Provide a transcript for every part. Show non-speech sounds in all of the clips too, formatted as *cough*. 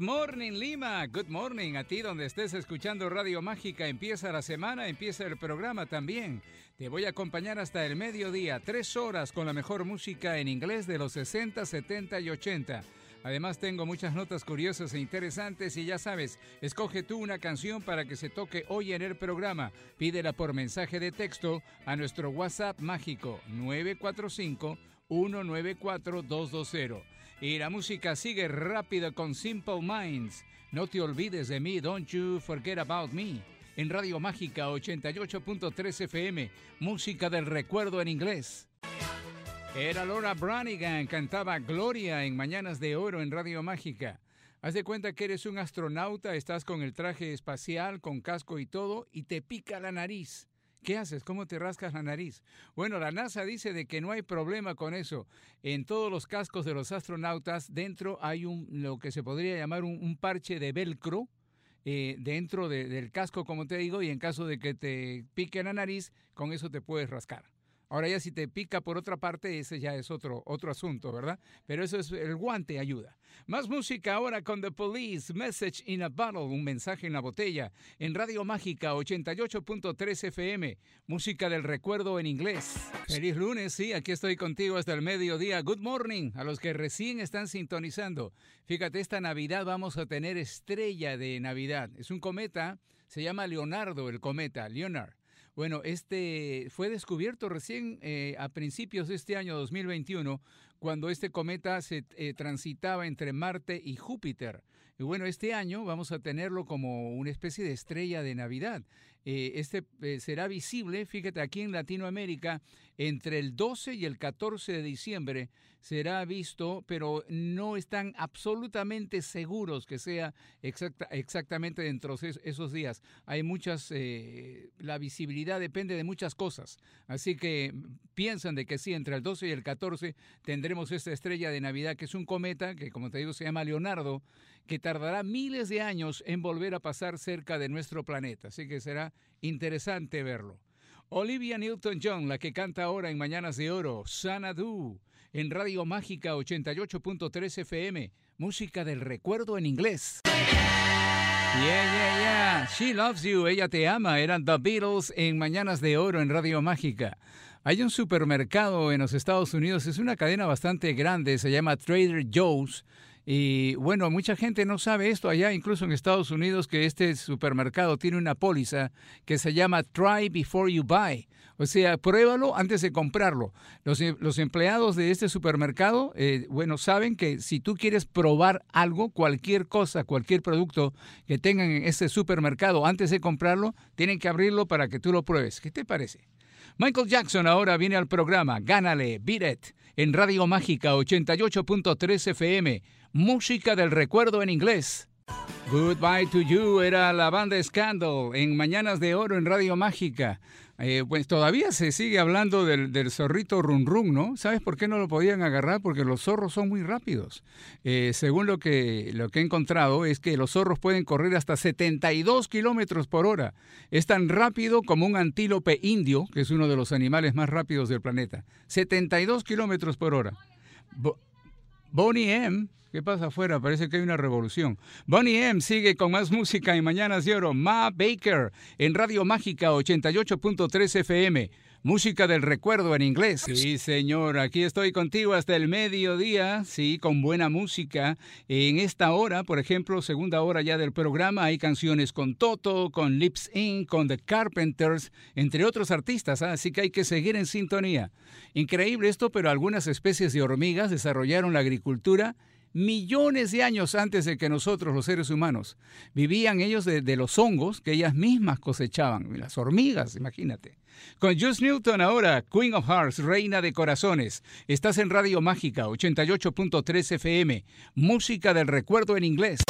morning Lima, good morning a ti donde estés escuchando Radio Mágica. Empieza la semana, empieza el programa también. Te voy a acompañar hasta el mediodía, tres horas con la mejor música en inglés de los 60, 70 y 80. Además tengo muchas notas curiosas e interesantes y ya sabes, escoge tú una canción para que se toque hoy en el programa. Pídela por mensaje de texto a nuestro WhatsApp mágico 945 194 220. Y la música sigue rápido con Simple Minds. No te olvides de mí, don't you forget about me. En Radio Mágica 88.3 FM, música del recuerdo en inglés. Era Laura Branigan, cantaba Gloria en Mañanas de Oro en Radio Mágica. Haz de cuenta que eres un astronauta, estás con el traje espacial, con casco y todo, y te pica la nariz. ¿Qué haces? ¿Cómo te rascas la nariz? Bueno, la NASA dice de que no hay problema con eso. En todos los cascos de los astronautas dentro hay un lo que se podría llamar un, parche de velcro eh, dentro del casco, como te digo, y en caso de que te pique la nariz, con eso te puedes rascar. Ahora ya si te pica por otra parte, ese ya es otro, otro asunto, ¿verdad? Pero eso es el guante ayuda. Más música ahora con The Police, Message in a Bottle, un mensaje en la botella, en Radio Mágica 88.3 FM, música del recuerdo en inglés. Feliz lunes, sí, aquí estoy contigo hasta el mediodía. Good morning a los que recién están sintonizando. Fíjate, esta Navidad vamos a tener estrella de Navidad. Es un cometa, se llama Leonardo el cometa, Leonard. Bueno, este fue descubierto recién eh, a principios de este año 2021, cuando este cometa se eh, transitaba entre Marte y Júpiter. Y bueno, este año vamos a tenerlo como una especie de estrella de Navidad. Eh, este será visible, fíjate, aquí en Latinoamérica, entre el 12 y el 14 de diciembre será visto, pero no están absolutamente seguros que sea exactamente dentro de esos días. Hay muchas, eh, la visibilidad depende de muchas cosas. Así que piensan de que sí, entre el 12 y el 14 tendremos esta estrella de Navidad, que es un cometa, que como te digo se llama Leonardo, que tardará miles de años en volver a pasar cerca de nuestro planeta. Así que será interesante verlo. Olivia Newton-John, la que canta ahora en Mañanas de Oro, Sanadu en Radio Mágica 88.3 FM, música del recuerdo en inglés. Yeah, yeah, yeah. She loves you, ella te ama. Eran The Beatles en Mañanas de Oro en Radio Mágica. Hay un supermercado en los Estados Unidos, es una cadena bastante grande, se llama Trader Joe's. Y bueno, mucha gente no sabe esto allá, incluso en Estados Unidos, que este supermercado tiene una póliza que se llama Try Before You Buy. O sea, pruébalo antes de comprarlo. Los, los empleados de este supermercado, eh, bueno, saben que si tú quieres probar algo, cualquier cosa, cualquier producto que tengan en este supermercado antes de comprarlo, tienen que abrirlo para que tú lo pruebes. ¿Qué te parece? Michael Jackson ahora viene al programa Gánale, Beat en Radio Mágica 88.3 FM, música del recuerdo en inglés. Goodbye to You era la banda Scandal en Mañanas de Oro en Radio Mágica. Eh, pues todavía se sigue hablando del, zorrito run run, ¿no? ¿Sabes por qué no lo podían agarrar? Porque los zorros son muy rápidos. Eh, según lo que, lo que he encontrado es que los zorros pueden correr hasta 72 kilómetros por hora. Es tan rápido como un antílope indio, que es uno de los animales más rápidos del planeta. 72 kilómetros por hora. Bonnie M ¿Qué pasa afuera? Parece que hay una revolución. Bonnie M sigue con más música en Mañanas de Oro. Ma Baker en Radio Mágica 88.3 FM. Música del recuerdo en inglés. Sí, señor, aquí estoy contigo hasta el mediodía, sí, con buena música. En esta hora, por ejemplo, segunda hora ya del programa, hay canciones con Toto, con Lips Inc., con The Carpenters, entre otros artistas, ¿ah? así que hay que seguir en sintonía. Increíble esto, pero algunas especies de hormigas desarrollaron la agricultura millones de años antes de que nosotros, los seres humanos, vivían ellos de, los hongos que ellas mismas cosechaban, las hormigas, imagínate. Con Just Newton ahora, Queen of Hearts, Reina de Corazones. Estás en Radio Mágica 88.3 FM, música del recuerdo en inglés.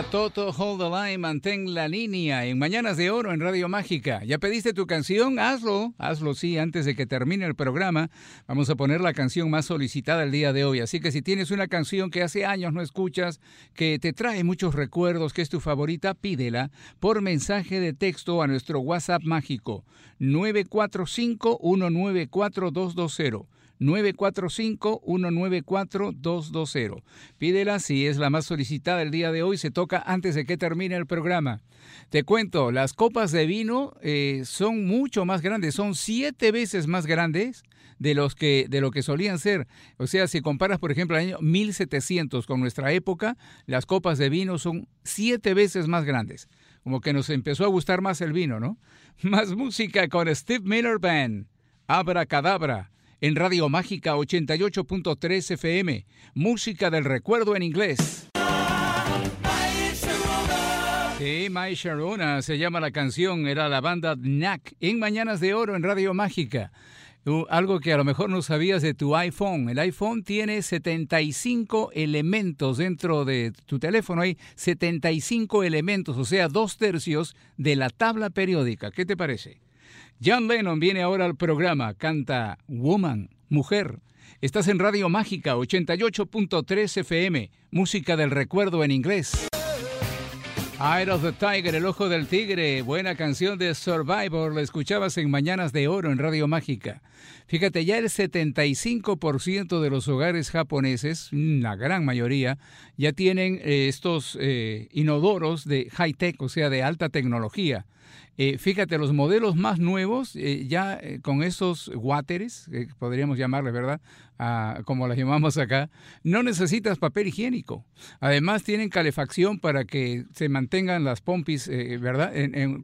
Toto Hold the Line, mantén la línea en Mañanas de Oro en Radio Mágica. ¿Ya pediste tu canción? Hazlo, hazlo sí, antes de que termine el programa. Vamos a poner la canción más solicitada el día de hoy. Así que si tienes una canción que hace años no escuchas, que te trae muchos recuerdos, que es tu favorita, pídela por mensaje de texto a nuestro WhatsApp mágico 945 194 220. 945-194-220. Pídela si es la más solicitada el día de hoy. Se toca antes de que termine el programa. Te cuento, las copas de vino eh, son mucho más grandes, son siete veces más grandes de, los que, de lo que solían ser. O sea, si comparas, por ejemplo, el año 1700 con nuestra época, las copas de vino son siete veces más grandes. Como que nos empezó a gustar más el vino, ¿no? *laughs* Más música con Steve Miller Band. Abra cadabra en Radio Mágica 88.3 FM, música del recuerdo en inglés. Sí, My Sharona se llama la canción, era la banda Knack en Mañanas de Oro en Radio Mágica. algo que a lo mejor no sabías de tu iPhone. El iPhone tiene 75 elementos dentro de tu teléfono. Hay 75 elementos, o sea, dos tercios de la tabla periódica. ¿Qué te parece? John Lennon viene ahora al programa, canta Woman, Mujer. Estás en Radio Mágica 88.3 FM, música del recuerdo en inglés. Eye of the Tiger, El Ojo del Tigre, buena canción de Survivor, la escuchabas en Mañanas de Oro en Radio Mágica. Fíjate, ya el 75% de los hogares japoneses, la gran mayoría, ya tienen eh, estos eh, inodoros de high-tech, o sea, de alta tecnología. Eh, fíjate, los modelos más nuevos, ya con esos wateres, podríamos llamarles, ¿verdad? Ah, como las llamamos acá, no necesitas papel higiénico. Además, tienen calefacción para que se mantengan las pompis, ¿verdad?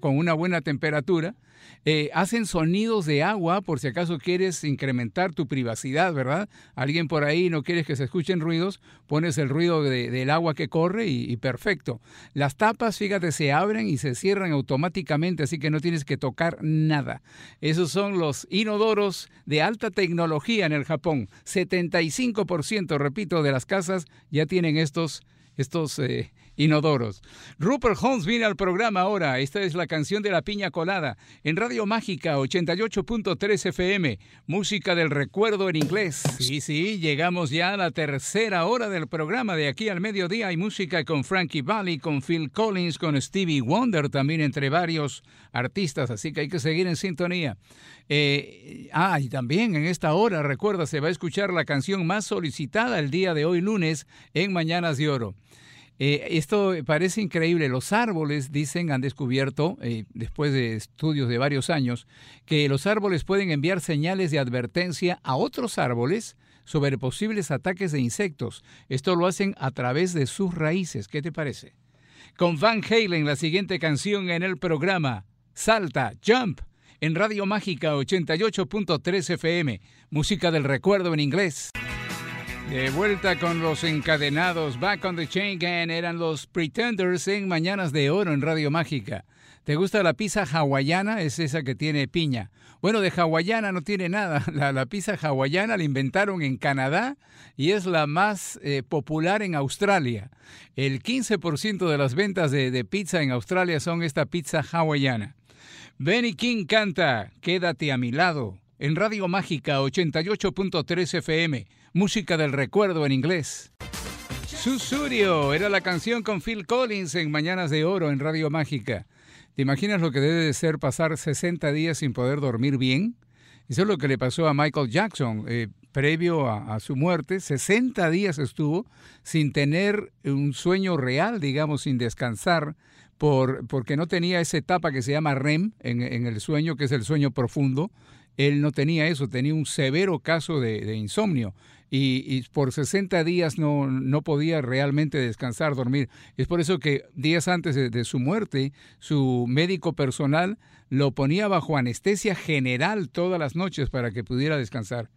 con una buena temperatura. Eh, hacen sonidos de agua por si acaso quieres incrementar tu privacidad, ¿verdad? Alguien por ahí no quieres que se escuchen ruidos, pones el ruido del agua que corre y, perfecto. Las tapas, fíjate, se abren y se cierran automáticamente, así que no tienes que tocar nada. Esos son los inodoros de alta tecnología en el Japón. 75%, repito, de las casas ya tienen estos estos eh, inodoros. Rupert Holmes viene al programa ahora. Esta es la canción de la piña colada en Radio Mágica 88.3 FM. Música del recuerdo en inglés. Sí, sí, llegamos ya a la tercera hora del programa. De aquí al mediodía hay música con Frankie Valli, con Phil Collins, con Stevie Wonder, también entre varios artistas. Así que hay que seguir en sintonía. Eh, ah, y también en esta hora, recuerda, se va a escuchar la canción más solicitada el día de hoy lunes en Mañanas de Oro. Eh, esto parece increíble. Los árboles, dicen, han descubierto, eh, después de estudios de varios años, que los árboles pueden enviar señales de advertencia a otros árboles sobre posibles ataques de insectos. Esto lo hacen a través de sus raíces. ¿Qué te parece? Con Van Halen, la siguiente canción en el programa, Salta, Jump, en Radio Mágica 88.3 FM, música del recuerdo en inglés. De vuelta con los encadenados, Back on the Chain Gang, eran los Pretenders en Mañanas de Oro en Radio Mágica. ¿Te gusta la pizza hawaiana? Es esa que tiene piña. Bueno, de hawaiana no tiene nada. *laughs* La, pizza hawaiana la inventaron en Canadá y es la más eh, popular en Australia. El 15% de las ventas de, de pizza en Australia son esta pizza hawaiana. Benny King canta Quédate a mi lado en Radio Mágica 88.3 FM música del recuerdo en inglés. Susurio era la canción con Phil Collins en Mañanas de Oro en Radio Mágica. ¿Te imaginas lo que debe de ser pasar 60 días sin poder dormir bien? Eso es lo que le pasó a Michael Jackson. Eh, previo a, su muerte, 60 días estuvo sin tener un sueño real, digamos, sin descansar, por, porque no tenía esa etapa que se llama REM en, el sueño, que es el sueño profundo. Él no tenía eso, tenía un severo caso de insomnio y, por 60 días no, no, podía realmente descansar, dormir. Es por eso que días antes de, su muerte, su médico personal lo ponía bajo anestesia general todas las noches para que pudiera descansar.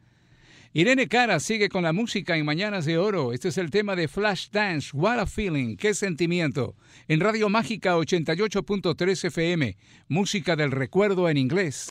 Irene Cara sigue con la música en Mañanas de Oro. Este es el tema de Flash Dance, What a Feeling, qué sentimiento. En Radio Mágica 88.3 FM, música del recuerdo en inglés.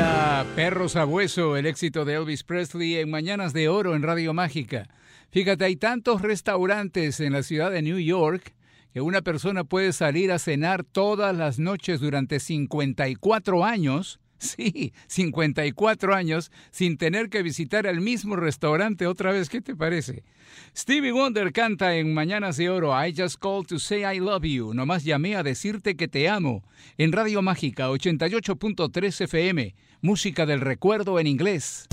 Era Perro Sabueso, el éxito de Elvis Presley en Mañanas de Oro en Radio Mágica. Fíjate, hay tantos restaurantes en la ciudad de New York que una persona puede salir a cenar todas las noches durante 54 años. Sí, 54 años sin tener que visitar el mismo restaurante otra vez. ¿Qué te parece? Stevie Wonder canta en Mañanas de Oro I Just Called to Say I Love You. Nomás llamé a decirte que te amo. En Radio Mágica 88.3 FM. Música del recuerdo en inglés.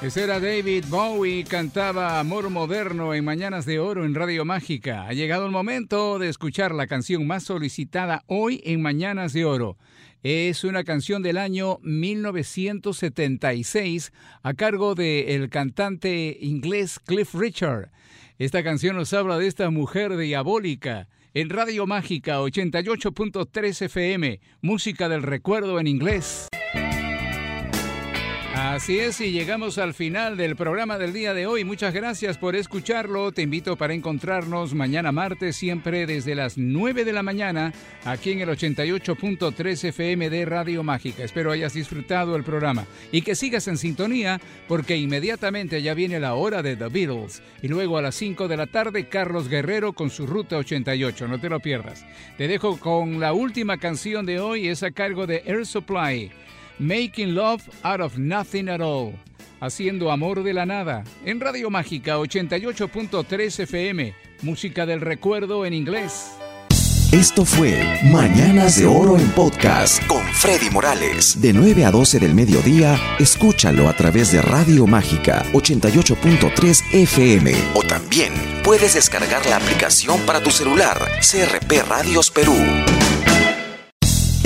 Ese era David Bowie, cantaba Amor Moderno en Mañanas de Oro en Radio Mágica. Ha llegado el momento de escuchar la canción más solicitada hoy en Mañanas de Oro. Es una canción del año 1976 a cargo del cantante inglés Cliff Richard. Esta canción nos habla de esta mujer diabólica. En Radio Mágica 88.3 FM, música del recuerdo en inglés. Así es, y llegamos al final del programa del día de hoy. Muchas gracias por escucharlo. Te invito para encontrarnos mañana martes, siempre desde las 9 de la mañana, aquí en el 88.3 FM de Radio Mágica. Espero hayas disfrutado el programa y que sigas en sintonía, porque inmediatamente ya viene la hora de The Beatles. Y luego a las 5 de la tarde, Carlos Guerrero con su Ruta 88. No te lo pierdas. Te dejo con la última canción de hoy, es a cargo de Air Supply. Making Love Out of Nothing at All, haciendo amor de la nada, en Radio Mágica 88.3 FM, música del recuerdo en inglés. Esto fue Mañanas de Oro en Podcast con Freddy Morales. De 9 a 12 del mediodía, escúchalo a través de Radio Mágica 88.3 FM. O también puedes descargar la aplicación para tu celular CRP Radios Perú.